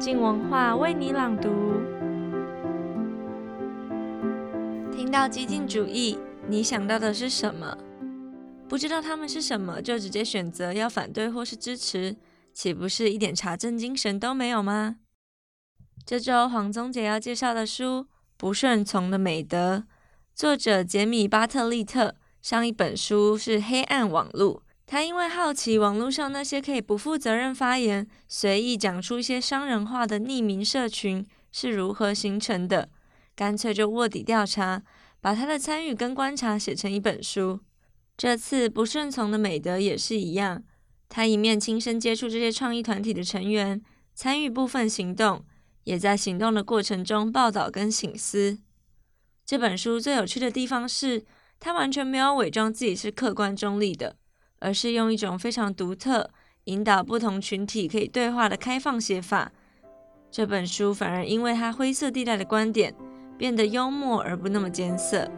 静文化为你朗读。听到激进主义，你想到的是什么？不知道他们是什么，就直接选择要反对或是支持，岂不是一点查证精神都没有吗？这周黄宗杰要介绍的书《不顺从的美德》，作者杰米·巴特利特。上一本书是《黑暗网络》，他因为好奇网络上那些可以不负责任发言、随意讲出一些伤人话的匿名社群是如何形成的，干脆就卧底调查，把他的参与跟观察写成一本书。这次不顺从的美德也是一样，他一面亲身接触这些创意团体的成员，参与部分行动，也在行动的过程中报道跟醒思。这本书最有趣的地方是，他完全没有伪装自己是客观中立的，而是用一种非常独特、引导不同群体可以对话的开放写法。这本书反而因为它灰色地带的观点，变得幽默而不那么艰涩。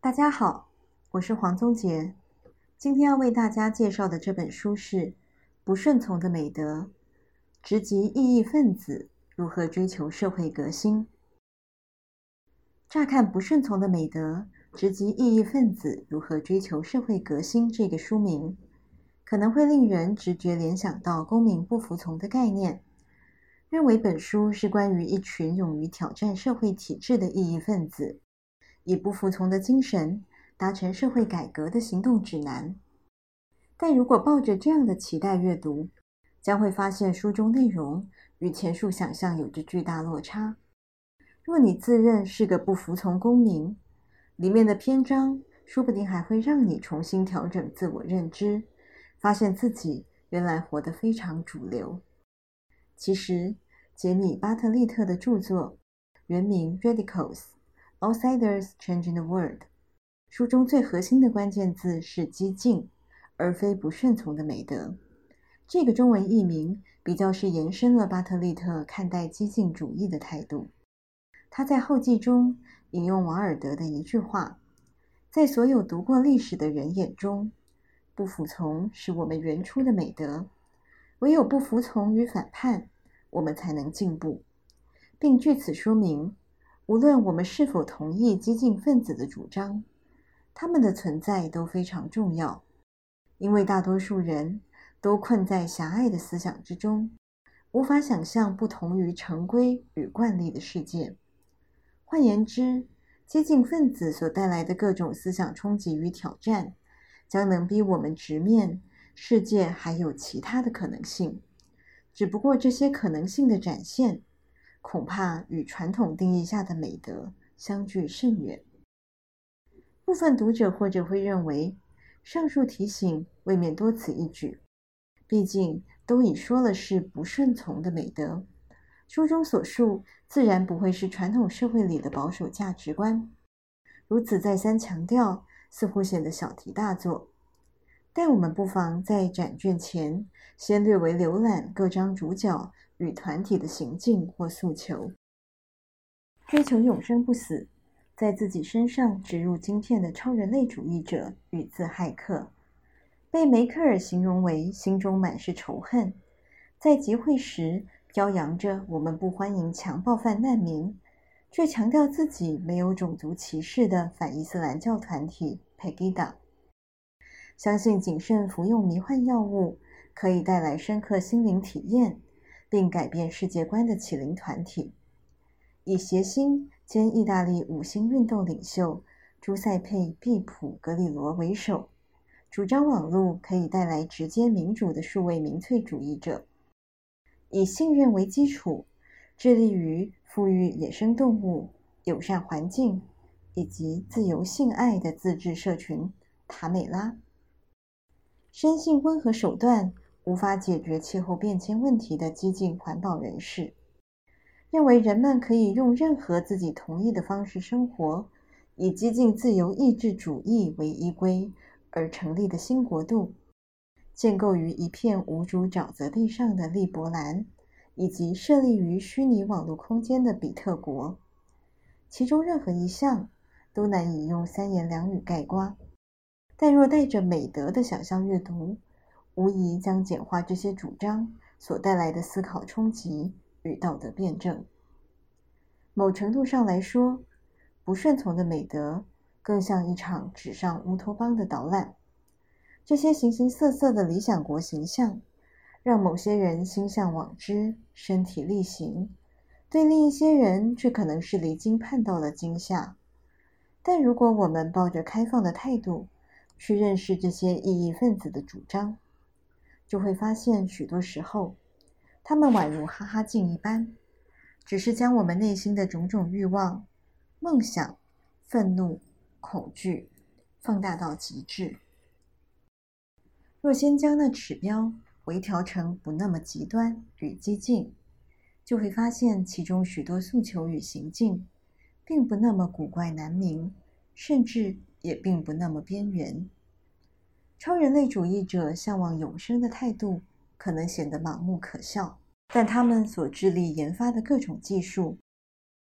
大家好，我是黄宗杰，今天要为大家介绍的这本书是。不顺从的美德，直击异议分子如何追求社会革新。乍看“不顺从的美德，直击异议分子如何追求社会革新”这个书名，可能会令人直觉联想到公民不服从的概念，认为本书是关于一群勇于挑战社会体制的异议分子，以不服从的精神达成社会改革的行动指南。但如果抱着这样的期待阅读，将会发现书中内容与前述想象有着巨大落差。若你自认是个不服从公民，里面的篇章说不定还会让你重新调整自我认知，发现自己原来活得非常主流。其实，杰米·巴特利特的著作原名《Radicals: Outsiders Changing the World》，书中最核心的关键字是“激进”。而非不顺从的美德，这个中文译名比较是延伸了巴特利特看待激进主义的态度。他在后记中引用瓦尔德的一句话：“在所有读过历史的人眼中，不服从是我们原初的美德。唯有不服从与反叛，我们才能进步。”并据此说明，无论我们是否同意激进分子的主张，他们的存在都非常重要。因为大多数人都困在狭隘的思想之中，无法想象不同于常规与惯例的世界。换言之，激进分子所带来的各种思想冲击与挑战，将能逼我们直面世界还有其他的可能性。只不过这些可能性的展现，恐怕与传统定义下的美德相距甚远。部分读者或者会认为，上述提醒未免多此一举，毕竟都已说了是不顺从的美德，书中所述自然不会是传统社会里的保守价值观。如此再三强调，似乎显得小题大做。但我们不妨在展卷前先略微浏览各章主角与团体的行径或诉求，追求永生不死。在自己身上植入晶片的超人类主义者与自骇客，被梅克尔形容为心中满是仇恨，在集会时飘扬着“我们不欢迎强暴犯难民”，却强调自己没有种族歧视的反伊斯兰教团体佩吉达，相信谨慎服用迷幻药物可以带来深刻心灵体验，并改变世界观的启灵团体，以谐星。兼意大利五星运动领袖朱塞佩·毕普·格里罗为首，主张网络可以带来直接民主的数位民粹主义者，以信任为基础，致力于复育野生动物、友善环境以及自由性爱的自治社群塔美拉，深信温和手段无法解决气候变迁问题的激进环保人士。认为人们可以用任何自己同意的方式生活，以激进自由意志主义为依归而成立的新国度，建构于一片无主沼泽地上的利伯兰，以及设立于虚拟网络空间的比特国，其中任何一项都难以用三言两语概括。但若带着美德的想象阅读，无疑将简化这些主张所带来的思考冲击与道德辩证。某程度上来说，不顺从的美德更像一场纸上乌托邦的导览。这些形形色色的理想国形象，让某些人心向往之，身体力行；对另一些人却可能是离经叛道的惊吓。但如果我们抱着开放的态度去认识这些异议分子的主张，就会发现许多时候，他们宛如哈哈镜一般。只是将我们内心的种种欲望、梦想、愤怒、恐惧放大到极致。若先将那指标微调成不那么极端与激进，就会发现其中许多诉求与行径，并不那么古怪难明，甚至也并不那么边缘。超人类主义者向往永生的态度，可能显得盲目可笑。但他们所致力研发的各种技术，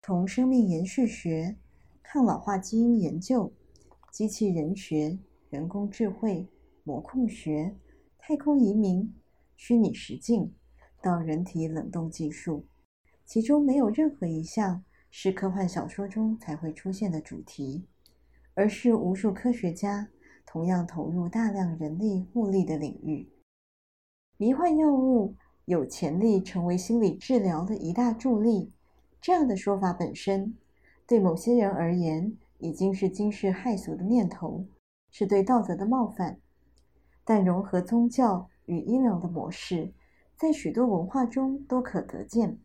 同生命延续学、抗老化基因研究、机器人学、人工智慧、模控学、太空移民、虚拟实境到人体冷冻技术，其中没有任何一项是科幻小说中才会出现的主题，而是无数科学家同样投入大量人力物力的领域。迷幻药物。有潜力成为心理治疗的一大助力，这样的说法本身，对某些人而言已经是惊世骇俗的念头，是对道德的冒犯。但融合宗教与医疗的模式，在许多文化中都可得见。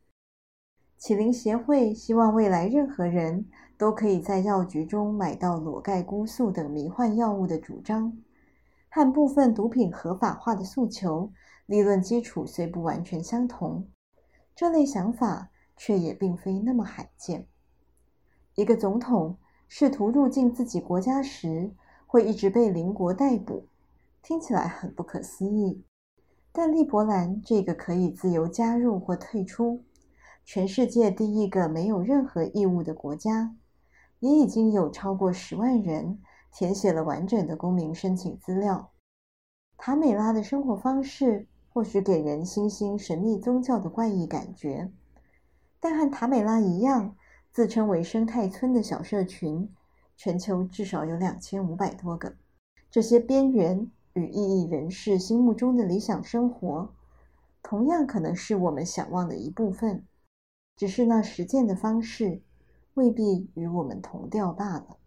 启灵协会希望未来任何人都可以在药局中买到裸盖菇素等迷幻药物的主张，和部分毒品合法化的诉求。理论基础虽不完全相同，这类想法却也并非那么罕见。一个总统试图入境自己国家时，会一直被邻国逮捕，听起来很不可思议。但利伯兰这个可以自由加入或退出、全世界第一个没有任何义务的国家，也已经有超过十万人填写了完整的公民申请资料。塔美拉的生活方式。或许给人新兴神秘宗教的怪异感觉，但和塔美拉一样，自称为生态村的小社群，全球至少有两千五百多个。这些边缘与异议人士心目中的理想生活，同样可能是我们想望的一部分，只是那实践的方式未必与我们同调罢了。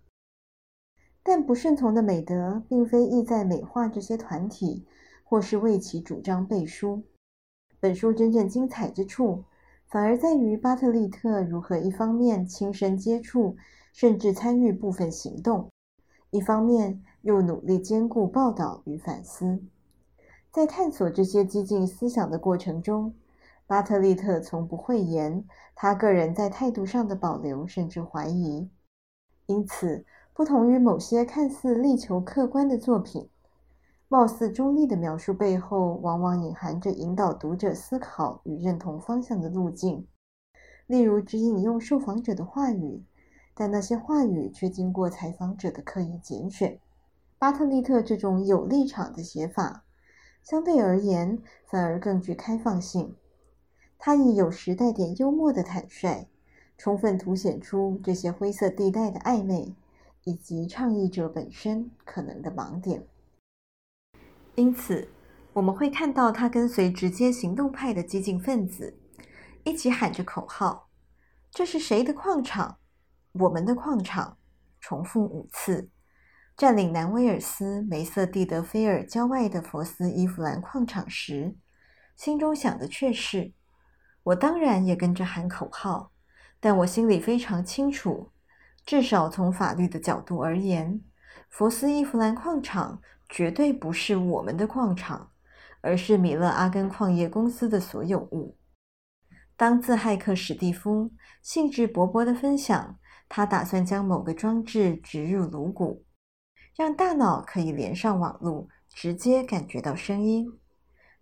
但不顺从的美德，并非意在美化这些团体。或是为其主张背书。本书真正精彩之处，反而在于巴特利特如何一方面亲身接触，甚至参与部分行动，一方面又努力兼顾报道与反思。在探索这些激进思想的过程中，巴特利特从不讳言他个人在态度上的保留甚至怀疑。因此，不同于某些看似力求客观的作品。貌似中立的描述背后，往往隐含着引导读者思考与认同方向的路径。例如，只引用受访者的话语，但那些话语却经过采访者的刻意拣选。巴特利特这种有立场的写法，相对而言反而更具开放性。他以有时带点幽默的坦率，充分凸显出这些灰色地带的暧昧，以及倡议者本身可能的盲点。因此，我们会看到他跟随直接行动派的激进分子一起喊着口号：“这是谁的矿场？我们的矿场！”重复五次。占领南威尔斯梅瑟蒂德菲尔郊外的佛斯伊弗兰矿场时，心中想的却是：“我当然也跟着喊口号，但我心里非常清楚，至少从法律的角度而言，佛斯伊弗兰矿场。”绝对不是我们的矿场，而是米勒阿根矿业公司的所有物。当自骇客史蒂夫兴致勃勃地分享，他打算将某个装置植入颅骨，让大脑可以连上网络，直接感觉到声音。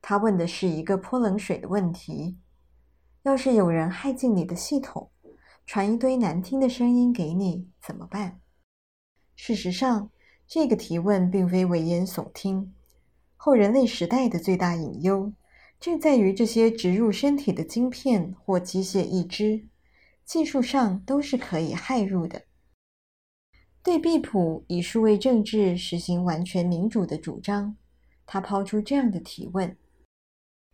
他问的是一个泼冷水的问题：要是有人骇进你的系统，传一堆难听的声音给你，怎么办？事实上，这个提问并非危言耸听。后人类时代的最大隐忧，正在于这些植入身体的晶片或机械义肢，技术上都是可以骇入的。对毕普以数位政治实行完全民主的主张，他抛出这样的提问：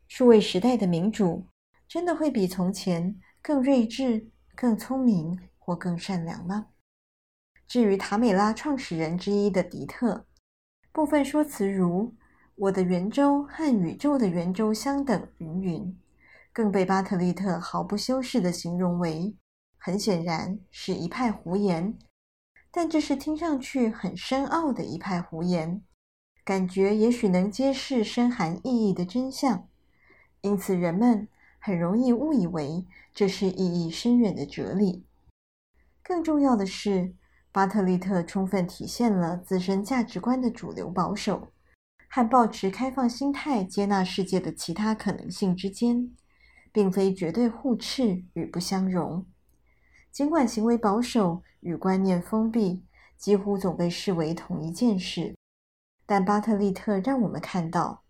数位时代的民主，真的会比从前更睿智、更聪明或更善良吗？至于塔美拉创始人之一的迪特，部分说辞如“我的圆周和宇宙的圆周相等”云云，更被巴特利特毫不修饰地形容为“很显然是一派胡言”。但这是听上去很深奥的一派胡言，感觉也许能揭示深含意义的真相，因此人们很容易误以为这是意义深远的哲理。更重要的是，巴特利特充分体现了自身价值观的主流保守和抱持开放心态接纳世界的其他可能性之间，并非绝对互斥与不相容。尽管行为保守与观念封闭几乎总被视为同一件事，但巴特利特让我们看到，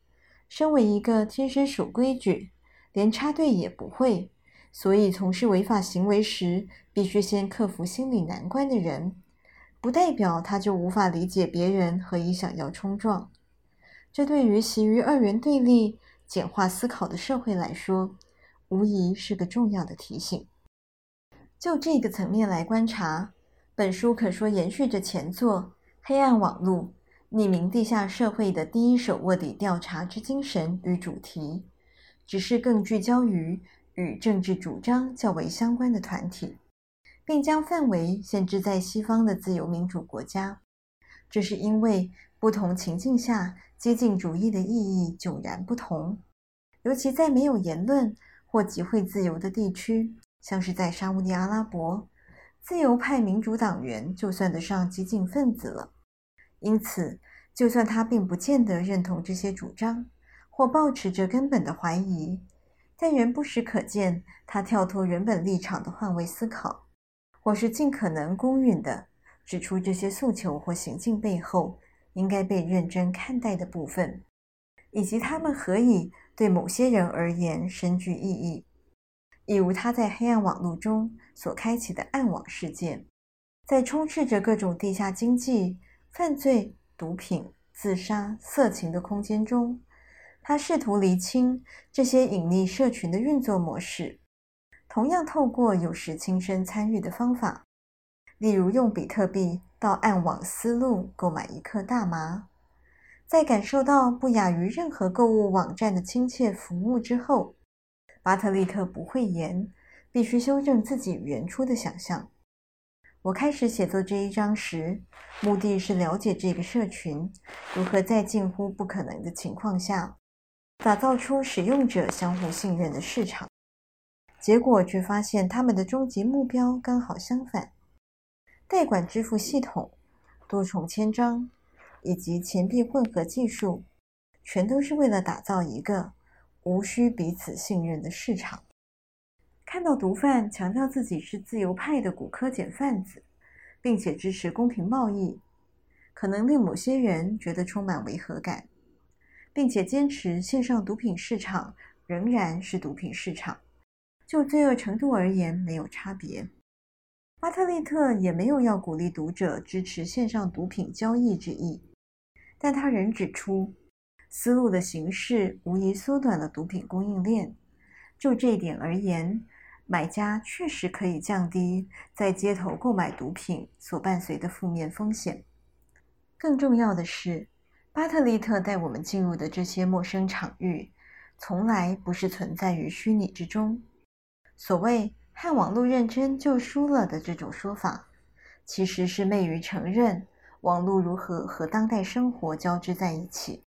身为一个天生守规矩、连插队也不会，所以从事违法行为时必须先克服心理难关的人，不代表他就无法理解别人何以想要冲撞。这对于习于二元对立、简化思考的社会来说，无疑是个重要的提醒。就这个层面来观察，本书可说延续着前作《黑暗网络：匿名地下社会的第一手卧底调查之精神与主题》，只是更聚焦于与政治主张较为相关的团体，并将范围限制在西方的自由民主国家。这是因为不同情境下激进主义的意义迥然不同，尤其在没有言论或集会自由的地区。像是在沙乌地阿拉伯，自由派民主党员就算得上激进分子了。因此，就算他并不见得认同这些主张，或抱持着根本的怀疑，但仍不时可见他跳脱原本立场的换位思考，或是尽可能公允地指出这些诉求或行径背后应该被认真看待的部分，以及他们何以对某些人而言深具意义。例如他在黑暗网络中所开启的暗网事件，在充斥着各种地下经济、犯罪、毒品、自杀、色情的空间中，他试图厘清这些隐匿社群的运作模式。同样透过有时亲身参与的方法，例如用比特币到暗网丝路购买一克大麻，在感受到不亚于任何购物网站的亲切服务之后。巴特利特不讳言，必须修正自己原初的想象。我开始写作这一章时，目的是了解这个社群如何在近乎不可能的情况下，打造出使用者相互信任的市场。结果却发现，他们的终极目标刚好相反：代管支付系统、多重签章以及钱币混合技术，全都是为了打造一个。无需彼此信任的市场。看到毒贩强调自己是自由派的古柯碱贩子，并且支持公平贸易，可能令某些人觉得充满违和感，并且坚持线上毒品市场仍然是毒品市场，就罪恶程度而言没有差别。巴特利特也没有要鼓励读者支持线上毒品交易之意，但他仍指出。思路的形式无疑缩短了毒品供应链。就这一点而言，买家确实可以降低在街头购买毒品所伴随的负面风险。更重要的是，巴特利特带我们进入的这些陌生场域，从来不是存在于虚拟之中。所谓“和网络认真就输了”的这种说法，其实是昧于承认网络如何和当代生活交织在一起。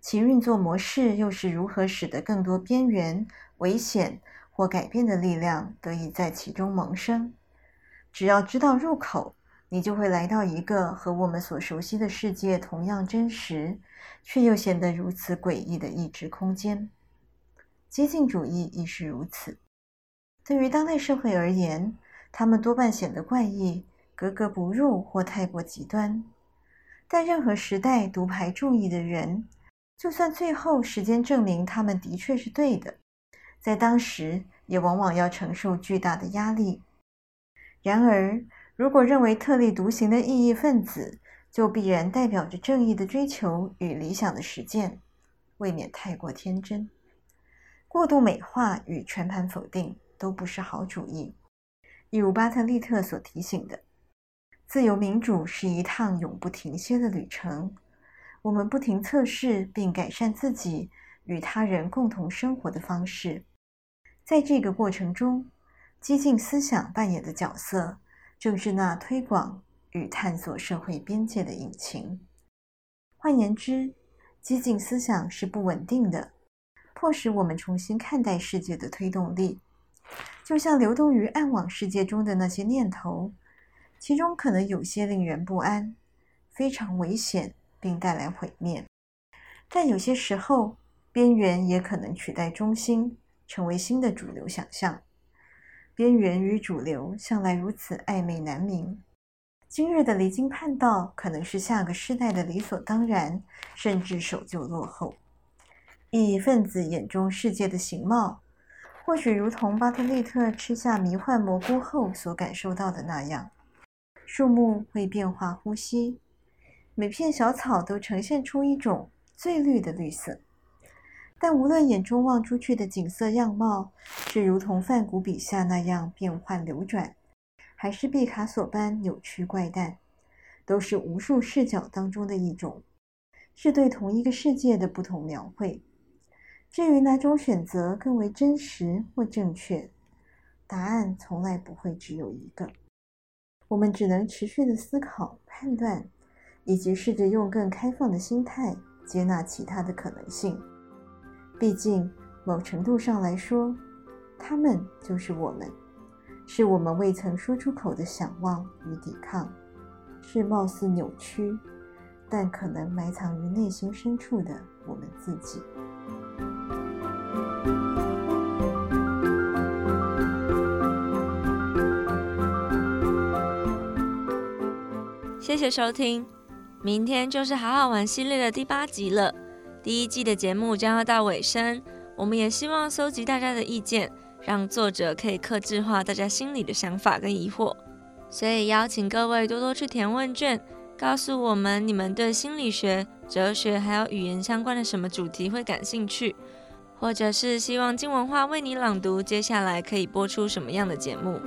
其运作模式又是如何使得更多边缘、危险或改变的力量得以在其中萌生？只要知道入口，你就会来到一个和我们所熟悉的世界同样真实，却又显得如此诡异的异质空间。激进主义亦是如此。对于当代社会而言，他们多半显得怪异、格格不入或太过极端。但任何时代独排众议的人，就算最后时间证明他们的确是对的，在当时也往往要承受巨大的压力。然而，如果认为特立独行的异议分子就必然代表着正义的追求与理想的实践，未免太过天真。过度美化与全盘否定都不是好主意。一如巴特利特所提醒的，自由民主是一趟永不停歇的旅程。我们不停测试并改善自己与他人共同生活的方式。在这个过程中，激进思想扮演的角色，正是那推广与探索社会边界的引擎。换言之，激进思想是不稳定的，迫使我们重新看待世界的推动力。就像流动于暗网世界中的那些念头，其中可能有些令人不安，非常危险，并带来毁灭。但有些时候，边缘也可能取代中心，成为新的主流想象。边缘与主流向来如此暧昧难明，今日的离经叛道可能是下个世代的理所当然，甚至守旧落后。异议分子眼中世界的形貌，或许如同巴特利特吃下迷幻蘑菇后所感受到的那样：树木会变化呼吸，每片小草都呈现出一种最绿的绿色。但无论眼中望出去的景色样貌是如同梵谷笔下那样变幻流转，还是毕卡索般扭曲怪诞，都是无数视角当中的一种，是对同一个世界的不同描绘。至于哪种选择更为真实或正确，答案从来不会只有一个。我们只能持续的思考、判断，以及试着用更开放的心态接纳其他的可能性。毕竟，某程度上来说，他们就是我们，是我们未曾说出口的想望与抵抗，是貌似扭曲，但可能埋藏于内心深处的我们自己。谢谢收听，明天就是好好玩系列的第八集了。第一季的节目将要到尾声，我们也希望搜集大家的意见，让作者可以克制化大家心里的想法跟疑惑。所以邀请各位多多去填问卷，告诉我们你们对心理学、哲学还有语言相关的什么主题会感兴趣，或者是希望金文化为你朗读接下来可以播出什么样的节目。